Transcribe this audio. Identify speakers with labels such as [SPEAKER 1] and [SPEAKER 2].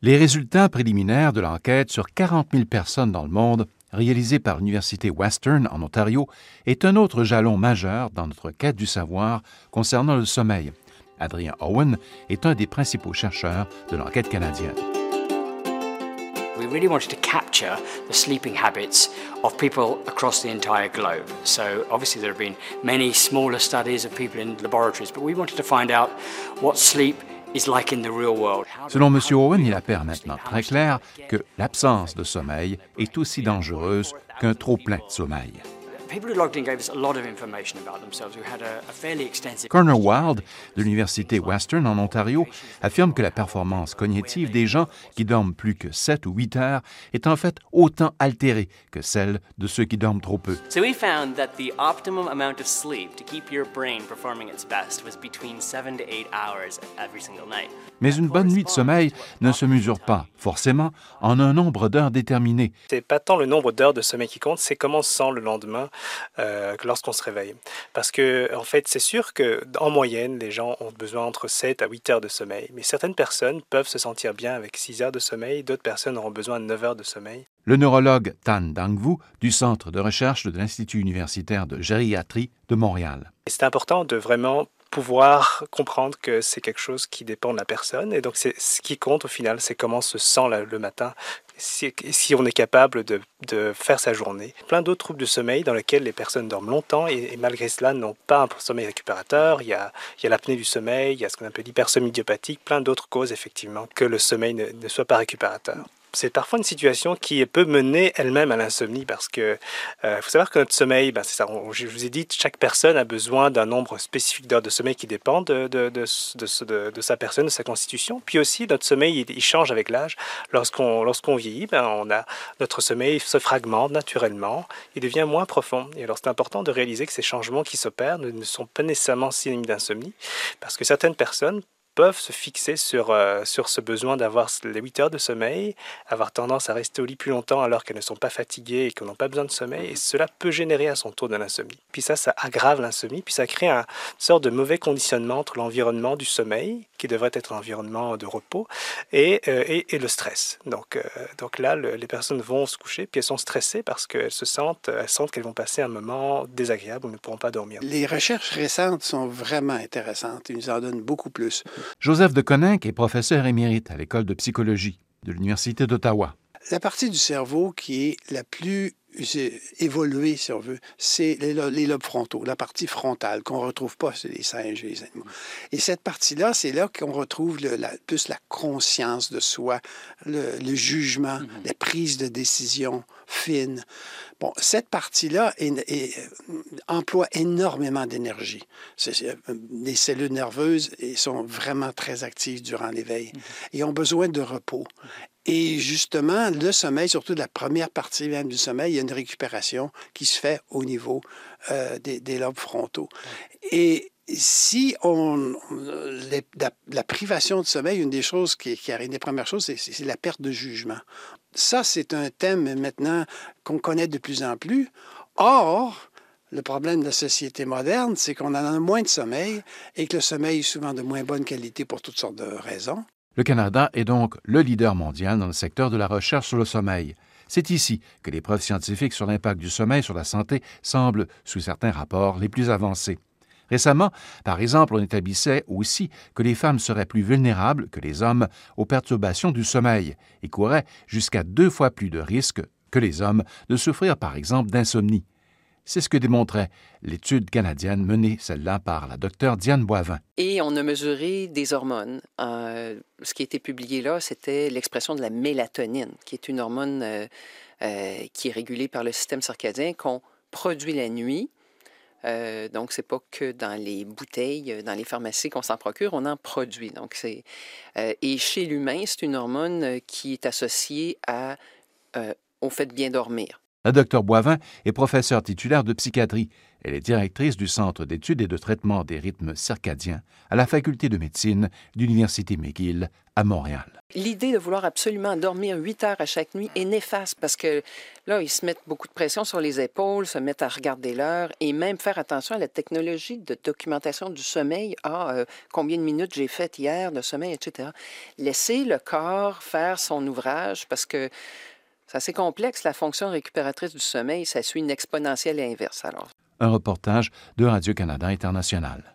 [SPEAKER 1] Les résultats préliminaires de l'enquête sur 40 000 personnes dans le monde, réalisée par l'Université Western en Ontario, est un autre jalon majeur dans notre quête du savoir concernant le sommeil. Adrien Owen est un des principaux chercheurs de l'enquête canadienne.
[SPEAKER 2] We really wanted to capture the sleeping habits of people across the entire globe. So, obviously, there have been many smaller studies of people in laboratories, but we wanted to find out what sleep
[SPEAKER 1] Selon M. Owen, il apparaît maintenant très clair que l'absence de sommeil est aussi dangereuse qu'un trop-plein de sommeil. Corner Wild de l'Université Western en Ontario affirme que la performance cognitive des gens qui dorment plus que 7 ou 8 heures est en fait autant altérée que celle de ceux qui dorment trop peu.
[SPEAKER 3] So we found that the optimum amount of sleep to keep your brain performing its best was between 7 to 8 hours every single night.
[SPEAKER 1] Mais une bonne nuit de sommeil ne se mesure pas, forcément, en un nombre d'heures déterminé.
[SPEAKER 4] C'est pas tant le nombre d'heures de sommeil qui compte, c'est comment on se sent le lendemain euh, lorsqu'on se réveille. Parce que, en fait, c'est sûr qu'en moyenne, les gens ont besoin entre 7 à 8 heures de sommeil. Mais certaines personnes peuvent se sentir bien avec 6 heures de sommeil, d'autres personnes auront besoin de 9 heures de sommeil.
[SPEAKER 1] Le neurologue Tan Dangvu du Centre de recherche de l'Institut universitaire de gériatrie de Montréal.
[SPEAKER 4] C'est important de vraiment pouvoir comprendre que c'est quelque chose qui dépend de la personne. Et donc, c'est ce qui compte au final, c'est comment on se sent le matin, si, on est capable de, de, faire sa journée. Plein d'autres troubles de sommeil dans lesquels les personnes dorment longtemps et, malgré cela n'ont pas un sommeil récupérateur. Il y a, l'apnée du sommeil, il y a ce qu'on appelle l'hypersomnie idiopathique, plein d'autres causes effectivement que le sommeil ne, ne soit pas récupérateur c'est parfois une situation qui peut mener elle-même à l'insomnie parce que euh, faut savoir que notre sommeil, ben, c'est ça, je vous ai dit, chaque personne a besoin d'un nombre spécifique d'heures de sommeil qui dépend de, de, de, de, sa personne, de sa constitution. Puis aussi, notre sommeil, il, change avec l'âge. Lorsqu'on lorsqu'on vieillit, ben, on a, notre sommeil se fragmente naturellement, il devient moins profond. Et alors, c'est important de réaliser que ces changements qui s'opèrent ne, ne sont pas nécessairement synonymes d'insomnie parce que certaines personnes peuvent se fixer sur, euh, sur ce besoin d'avoir les 8 heures de sommeil, avoir tendance à rester au lit plus longtemps alors qu'elles ne sont pas fatiguées et qu'elles n'ont pas besoin de sommeil, et cela peut générer à son tour de l'insomnie. Puis ça, ça aggrave l'insomnie, puis ça crée une sorte de mauvais conditionnement entre l'environnement du sommeil, qui devrait être un environnement de repos, et, euh, et, le stress. Donc, euh, donc là, les personnes vont se coucher, puis elles sont stressées parce qu'elles se sentent, elles sentent qu'elles vont passer un moment désagréable où elles ne pourront pas dormir.
[SPEAKER 5] Les recherches récentes sont vraiment intéressantes. Ils nous en donnent beaucoup plus.
[SPEAKER 1] Joseph de Coninck est professeur émérite à l'École de psychologie de l'Université d'Ottawa.
[SPEAKER 5] La partie du cerveau qui est la plus évoluée, si on veut, c'est les, lobes frontaux, la partie frontale qu'on ne retrouve pas chez les singes et les animaux. Et cette partie-là, c'est là, qu'on retrouve la, plus la conscience de soi, le, jugement, mm-hmm. la prise de décision fine. Bon, cette partie-là emploie énormément d'énergie. Les cellules nerveuses sont vraiment très actives durant l'éveil mm-hmm. et ont besoin de repos. Et justement, le sommeil, surtout la première partie même du sommeil, il y a une récupération qui se fait au niveau euh, des, lobes frontaux. Et si on. La, privation de sommeil, une des choses qui, qui arrive, une des premières choses, c'est la perte de jugement. Ça, c'est un thème maintenant qu'on connaît de plus en plus. Or, le problème de la société moderne, c'est qu'on en a moins de sommeil et que le sommeil est souvent de moins bonne qualité pour toutes sortes de raisons.
[SPEAKER 1] Le Canada est donc le leader mondial dans le secteur de la recherche sur le sommeil. C'est ici que les preuves scientifiques sur l'impact du sommeil sur la santé semblent, sous certains rapports, les plus avancées. Récemment, par exemple, on établissait aussi que les femmes seraient plus vulnérables que les hommes aux perturbations du sommeil et couraient jusqu'à deux fois plus de risques que les hommes de souffrir, par exemple, d'insomnie. C'est ce que démontrait l'étude canadienne menée, celle-là, par la docteure Diane Boivin.
[SPEAKER 6] Et on a mesuré des hormones. Euh, ce qui a été publié là, c'était l'expression de la mélatonine, qui est une hormone euh, euh, qui est régulée par le système circadien qu'on produit la nuit. donc, c'est pas que dans les bouteilles, dans les pharmacies qu'on s'en procure, on en produit. Donc, et chez l'humain, c'est une hormone qui est associée à, au fait de bien dormir.
[SPEAKER 1] La docteure Boivin est professeure titulaire de psychiatrie. Elle est directrice du Centre d'études et de traitement des rythmes circadiens à la Faculté de médecine d'Université McGill à Montréal.
[SPEAKER 6] L'idée de vouloir absolument dormir 8 heures à chaque nuit est néfaste parce que là, ils se mettent beaucoup de pression sur les épaules, se mettent à regarder l'heure et même faire attention à la technologie de documentation du sommeil. Ah, euh, combien de minutes j'ai fait hier de sommeil, etc. Laisser le corps faire son ouvrage parce que c'est complexe, la fonction récupératrice du sommeil, ça suit une exponentielle inverse. Alors,
[SPEAKER 1] un reportage de Radio-Canada International.